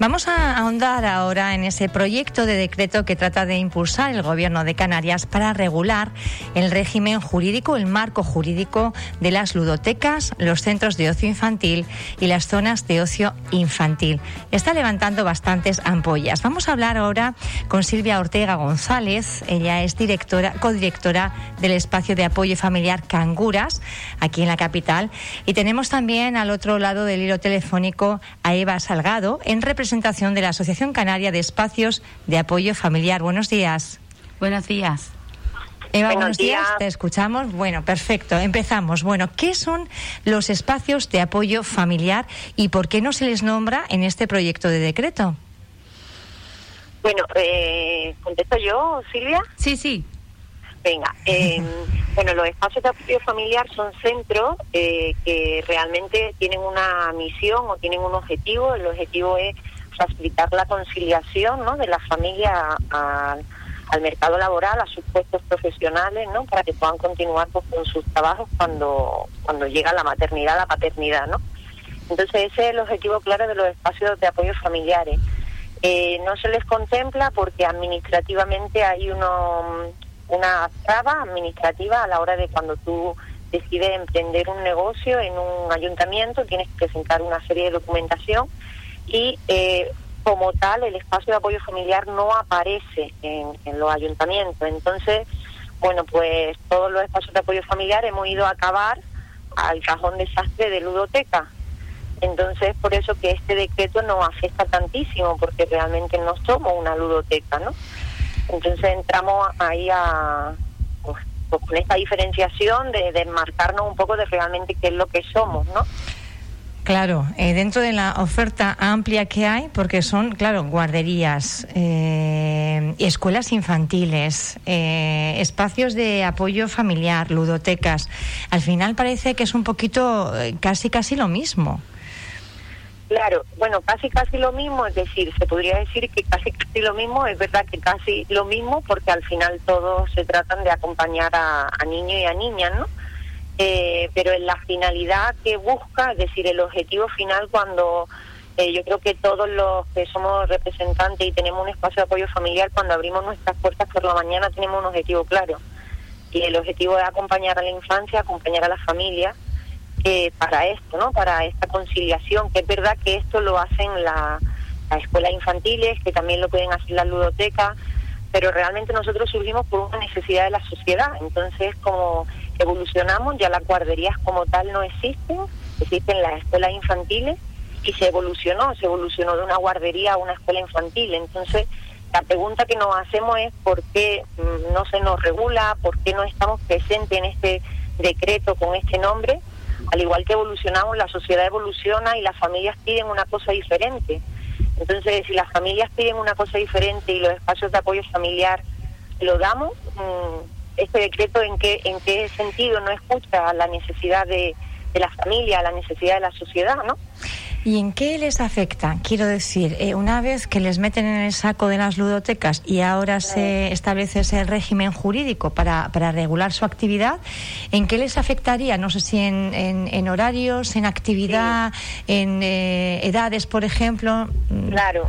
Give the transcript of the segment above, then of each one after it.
Vamos a ahondar ahora en ese proyecto de decreto que trata de impulsar el Gobierno de Canarias para regular el régimen jurídico, el marco jurídico de las ludotecas, los centros de ocio infantil y las zonas de ocio infantil. Está levantando bastantes ampollas. Vamos a hablar ahora con Silvia Ortega González. Ella es directora, codirectora del espacio de apoyo familiar Canguras, aquí en la capital. Y tenemos también al otro lado del hilo telefónico a Eva Salgado, en representación presentación de la Asociación Canaria de Espacios de Apoyo Familiar. Buenos días. Buenos días. Eva, buenos, días. Te escuchamos. Bueno, perfecto. Empezamos. Bueno, ¿qué son los espacios de apoyo familiar y por qué no se les nombra en este proyecto de decreto? Bueno, eh, ¿contesto yo, Silvia? Sí, sí. Venga, em, bueno, los espacios de apoyo familiar son centros eh, que realmente tienen una misión o tienen un objetivo. El objetivo es facilitar la conciliación ¿no? de la familia al mercado laboral, a sus puestos profesionales, ¿no? para que puedan continuar pues, con sus trabajos cuando, cuando llega la maternidad, la paternidad. ¿no? Entonces ese es el objetivo claro de los espacios de apoyo familiares. Eh, no se les contempla porque administrativamente hay uno una traba administrativa a la hora de cuando tú decides emprender un negocio en un ayuntamiento, tienes que presentar una serie de documentación y eh, como tal el espacio de apoyo familiar no aparece en, los ayuntamientos. Entonces, bueno, pues todos los espacios de apoyo familiar hemos ido a acabar al cajón desastre de ludoteca. Entonces, por eso que este decreto nos afecta tantísimo, porque realmente no somos una ludoteca, ¿no? Entonces entramos ahí a, pues, con esta diferenciación de, de marcarnos un poco de realmente qué es lo que somos, ¿no? Claro, eh, dentro de la oferta amplia que hay, porque son, claro, guarderías, eh, escuelas infantiles, eh, espacios de apoyo familiar, ludotecas, al final parece que es un poquito casi, casi lo mismo. Claro, bueno, casi casi lo mismo, es decir, se podría decir que casi casi lo mismo, es verdad que casi lo mismo porque al final todos se tratan de acompañar a, niños y a niñas, ¿no? Eh, pero en la finalidad que busca, es decir, el objetivo final cuando eh, yo creo que todos los que somos representantes y tenemos un espacio de apoyo familiar, cuando abrimos nuestras puertas por la mañana tenemos un objetivo claro. Y el objetivo es acompañar a la infancia, acompañar a la familia para esto, ¿no? Para esta conciliación, que es verdad que esto lo hacen las escuelas infantiles, que también lo pueden hacer las ludotecas, pero realmente nosotros surgimos por una necesidad de la sociedad. Entonces, como evolucionamos, ya las guarderías como tal no existen, existen las escuelas infantiles y se evolucionó, se evolucionó de una guardería a una escuela infantil. Entonces, la pregunta que nos hacemos es por qué mm, no se nos regula, por qué no estamos presentes en este decreto con este nombre al igual que evolucionamos, la sociedad evoluciona y las familias piden una cosa diferente. Entonces, si las familias piden una cosa diferente y los espacios de apoyo familiar lo damos, mm, este decreto en qué, en qué sentido no escucha la necesidad de, de la familia, la necesidad de la sociedad, ¿no? ¿Y en qué les afecta? Quiero decir, eh, una vez que les meten en el saco de las ludotecas y ahora se establece ese régimen jurídico para, para regular su actividad, ¿en qué les afectaría? No sé si en, en, horarios, en actividad, en eh, edades, por ejemplo. Mm. Claro,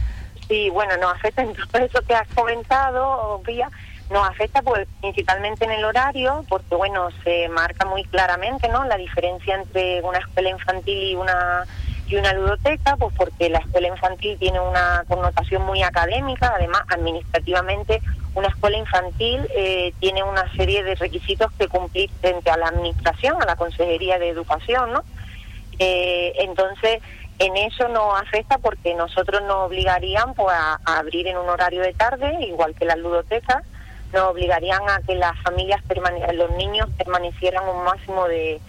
sí, bueno, nos afecta en todo eso que has comentado, Vía nos afecta pues principalmente en el horario porque bueno se marca muy claramente no la diferencia entre una escuela infantil y una y una ludoteca, pues porque la escuela infantil tiene una connotación muy académica, además administrativamente una escuela infantil eh, tiene una serie de requisitos que cumplir frente a la administración, a la Consejería de Educación, ¿no? Eh, entonces, en eso nos afecta porque nosotros nos obligarían pues, a, abrir en un horario de tarde, igual que las ludotecas, nos obligarían a que las familias, los niños permanecieran un máximo de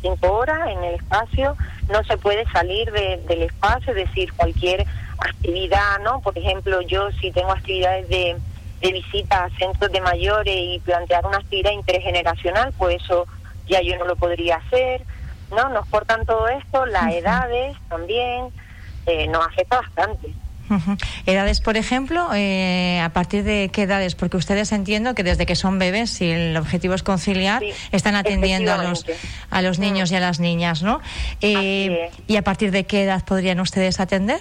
cinco horas en el espacio, no se puede salir del espacio, es decir, cualquier actividad, ¿no? Por ejemplo, yo si tengo actividades de, de visita a centros de mayores y plantear una actividad intergeneracional, pues eso ya yo no lo podría hacer, ¿no? Nos cortan todo esto, las edades también, eh, nos afecta bastante. Edades, por ejemplo, eh, ¿a partir de qué edades? Porque ustedes entiendo que desde que son bebés, si el objetivo es conciliar, están atendiendo a los, a los niños y a las niñas, ¿no? Eh, ¿Y a partir de qué edad podrían ustedes atender?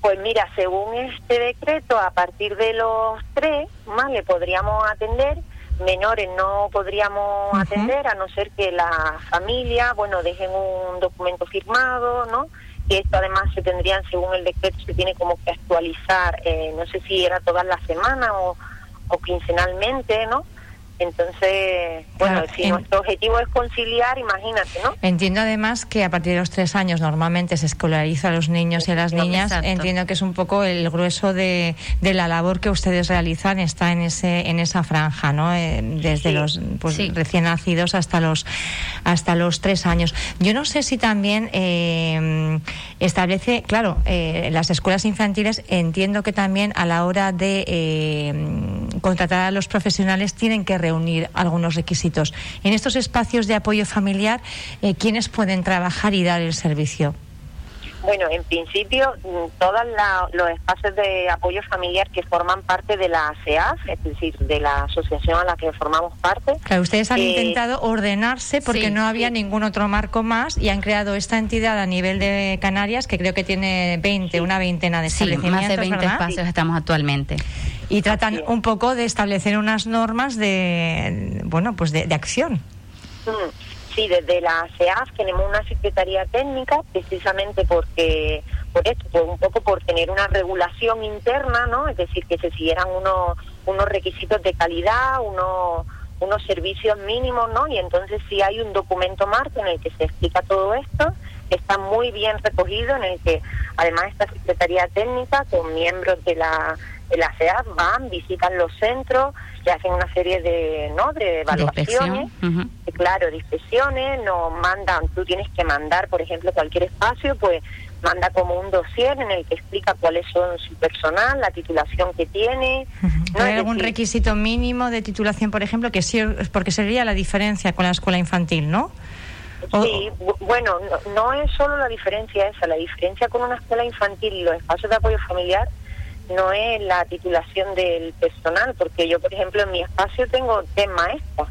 Pues mira, según este decreto, a partir de los tres, más le podríamos atender, menores no podríamos atender, a no ser que la familia, bueno, dejen un documento firmado, ¿no? Que esto además se tendrían, según el decreto, se tiene como que actualizar, eh, no sé si era todas las semanas o, o quincenalmente, ¿no? Entonces, bueno, si nuestro objetivo es conciliar, imagínate, ¿no? Entiendo además que a partir de los tres años normalmente se escolariza a los niños y a las niñas. Entiendo que es un poco el grueso de, la labor que ustedes realizan está en ese en esa franja, ¿no? Eh, desde los pues, recién nacidos hasta los hasta los tres años. Yo no sé si también eh, establece, claro, eh, las escuelas infantiles entiendo que también a la hora de contratar a los profesionales tienen que reunir algunos requisitos. En estos espacios de apoyo familiar, eh, ¿quiénes pueden trabajar y dar el servicio? Bueno, en principio, mm, todos los espacios de apoyo familiar que forman parte de la ASEAF, es decir, de la asociación a la que formamos parte. Claro, ustedes han eh, intentado ordenarse porque no había ningún otro marco más y han creado esta entidad a nivel de Canarias que creo que tiene 20, una veintena de establecimientos. más de 20 espacios estamos actualmente y tratan un poco de establecer unas normas de bueno pues de, acción mm, sí desde la CEAF tenemos una secretaría técnica precisamente porque por esto pues un poco por tener una regulación interna no es decir que se siguieran unos unos requisitos de calidad unos unos servicios mínimos no y entonces sí hay un documento marco en el que se explica todo esto está muy bien recogido en el que además esta secretaría técnica con miembros de la de la CEAP van, visitan los centros, y hacen una serie de, ¿no? de evaluaciones, claro, de inspecciones, nos mandan, tú tienes que mandar, por ejemplo, cualquier espacio, pues manda como un dossier en el que explica cuáles son su personal, la titulación que tiene. ¿No hay algún requisito mínimo de titulación, por ejemplo, que sí, porque sería la diferencia con la escuela infantil, ¿no? Sí, bueno, no, no, es solo la diferencia esa, la diferencia con una escuela infantil y los espacios de apoyo familiar no es la titulación del personal, porque yo, por ejemplo, en mi espacio tengo tres maestras,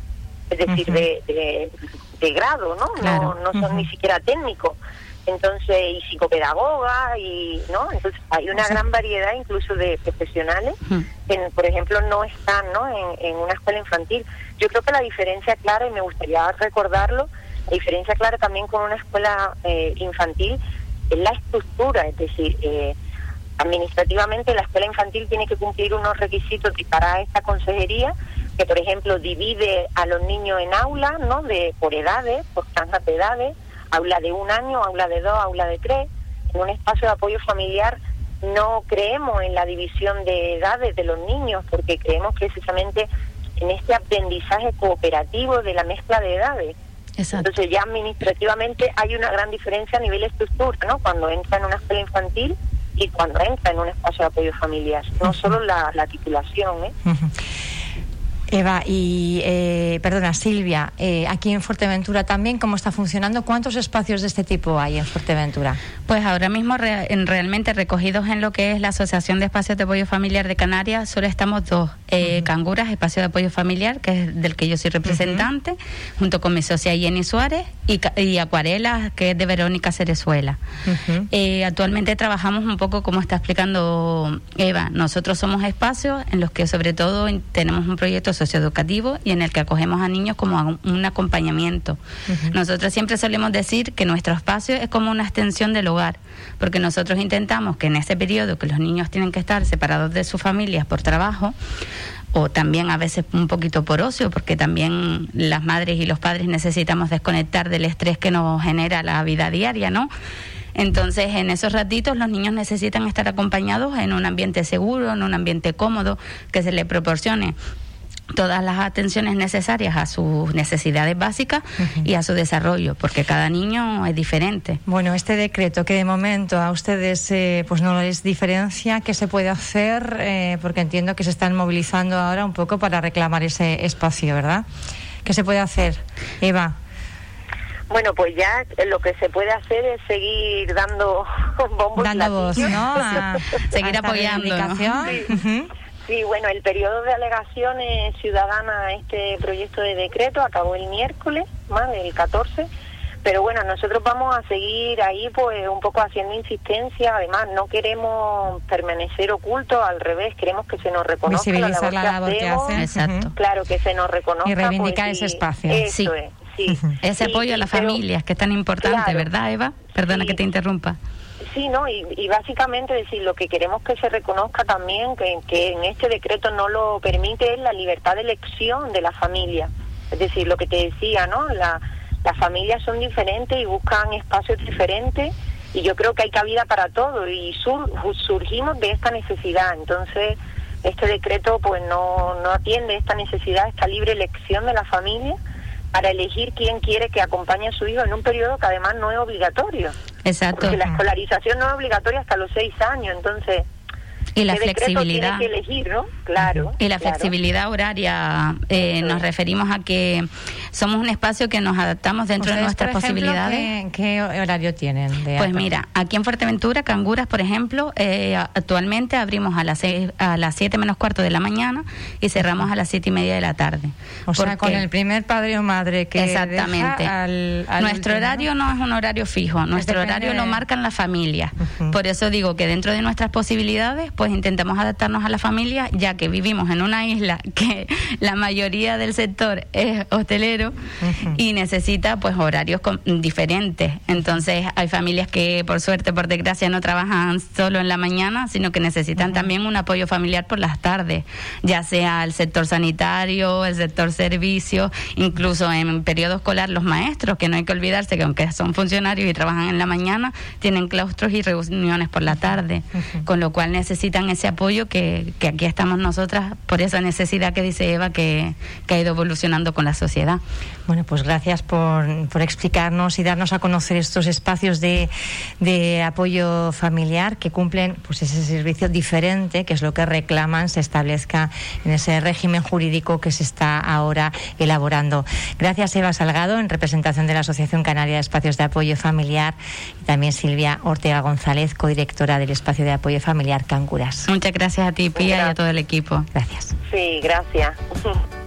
es decir, de, de, grado, ¿no? No, no son ni siquiera técnicos. Entonces, y psicopedagoga, y, ¿no? Entonces, hay una gran variedad incluso de profesionales que, por ejemplo, no están, ¿no? En, en una escuela infantil. Yo creo que la diferencia clara, y me gustaría recordarlo, la diferencia clara también con una escuela eh, infantil es la estructura, es decir, eh, administrativamente la escuela infantil tiene que cumplir unos requisitos para esta consejería que por ejemplo divide a los niños en aulas no de por edades por franjas de edades aula de un año aula de dos aula de tres. En un espacio de apoyo familiar no creemos en la división de edades de los niños porque creemos precisamente en este aprendizaje cooperativo de la mezcla de edades entonces ya administrativamente hay una gran diferencia a nivel estructura no cuando entra en una escuela infantil y cuando entra en un espacio de apoyo familiar, no solo la, titulación. ¿eh? Eva y, eh, perdona, Silvia, eh, aquí en Fuerteventura también, ¿cómo está funcionando? ¿Cuántos espacios de este tipo hay en Fuerteventura? Pues ahora mismo en, realmente recogidos en lo que es la Asociación de Espacios de Apoyo Familiar de Canarias, solo estamos dos. Eh, Canguras, Espacio de Apoyo Familiar, que es del que yo soy representante, junto con mi socia Jenny Suárez, y, y Acuarela, que es de Verónica Cerezuela. actualmente trabajamos un poco como está explicando Eva. Nosotros somos espacios en los que sobre todo tenemos un proyecto socioeducativo y en el que acogemos a niños como un acompañamiento. Nosotros siempre solemos decir que nuestro espacio es como una extensión del hogar, porque nosotros intentamos que en ese periodo que los niños tienen que estar separados de sus familias por trabajo, o también a veces un poquito por ocio, porque también las madres y los padres necesitamos desconectar del estrés que nos genera la vida diaria, ¿no? Entonces, en esos ratitos los niños necesitan estar acompañados en un ambiente seguro, en un ambiente cómodo, que se les proporcione todas las atenciones necesarias a sus necesidades básicas y a su desarrollo, porque cada niño es diferente. Bueno, este decreto que de momento a ustedes eh, pues no les diferencia, ¿qué se puede hacer? Eh, porque entiendo que se están movilizando ahora un poco para reclamar ese espacio, ¿verdad? ¿Qué se puede hacer, Eva? Bueno, pues ya lo que se puede hacer es seguir dando bombos Dando voz, ¿no? seguir apoyando. Sí, bueno, el periodo de alegaciones ciudadanas a este proyecto de decreto acabó el miércoles, más el 14, Pero bueno, nosotros vamos a seguir ahí pues un poco haciendo insistencia, además no queremos permanecer ocultos, al revés, queremos que se nos reconozca la labor, que, hacen. Exacto. Claro, que se nos reconozca. Y reivindicar pues, ese espacio. sí. sí. Ese apoyo a las familias, que es tan importante, ¿verdad, Eva? Perdona que te interrumpa. Sí, ¿no? Y, básicamente decir, lo que queremos que se reconozca también, que, que en este decreto no lo permite, es la libertad de elección de la familia. Es decir, lo que te decía, ¿no? La, las familias son diferentes y buscan espacios diferentes y yo creo que hay cabida para todo y surgimos de esta necesidad. Entonces, este decreto pues no, no atiende esta necesidad, esta libre elección de la familia para elegir quién quiere que acompañe a su hijo en un periodo que además no es obligatorio. Exacto. Porque la escolarización no es obligatoria hasta los seis años, entonces y la flexibilidad. Que elegir, ¿no? Claro. Y la flexibilidad horaria, eh, nos referimos a que somos un espacio que nos adaptamos dentro de nuestras posibilidades. ¿qué, horario tienen? pues mira, aquí en Fuerteventura, Canguras, por ejemplo, eh, actualmente abrimos a las seis, a las 7 menos cuarto de la mañana y cerramos a las siete y media de la tarde. O sea, con el primer padre o madre que Exactamente. al, Nuestro horario ¿no? es un horario fijo, nuestro horario lo marcan las familias. Por eso digo que dentro de nuestras posibilidades, pues intentamos adaptarnos a la familia, ya que vivimos en una isla que la mayoría del sector es hostelero y necesita pues horarios diferentes. Entonces hay familias que por suerte, por desgracia, no trabajan solo en la mañana, sino que necesitan también un apoyo familiar por las tardes, ya sea el sector sanitario, el sector servicio, incluso en periodo escolar los maestros, que no hay que olvidarse que aunque son funcionarios y trabajan en la mañana, tienen claustros y reuniones por la tarde, con lo cual necesitan ese apoyo que, que, aquí estamos nosotras por esa necesidad que dice Eva que, que ha ido evolucionando con la sociedad. Bueno, pues gracias por, por explicarnos y darnos a conocer estos espacios de, de apoyo familiar que cumplen pues ese servicio diferente, que es lo que reclaman se establezca en ese régimen jurídico que se está ahora elaborando. Gracias, Eva Salgado, en representación de la Asociación Canaria de Espacios de Apoyo Familiar, y también Silvia Ortega González, codirectora del Espacio de Apoyo Familiar Muchas gracias a ti, Pía, y a todo el equipo. Gracias. Sí, gracias.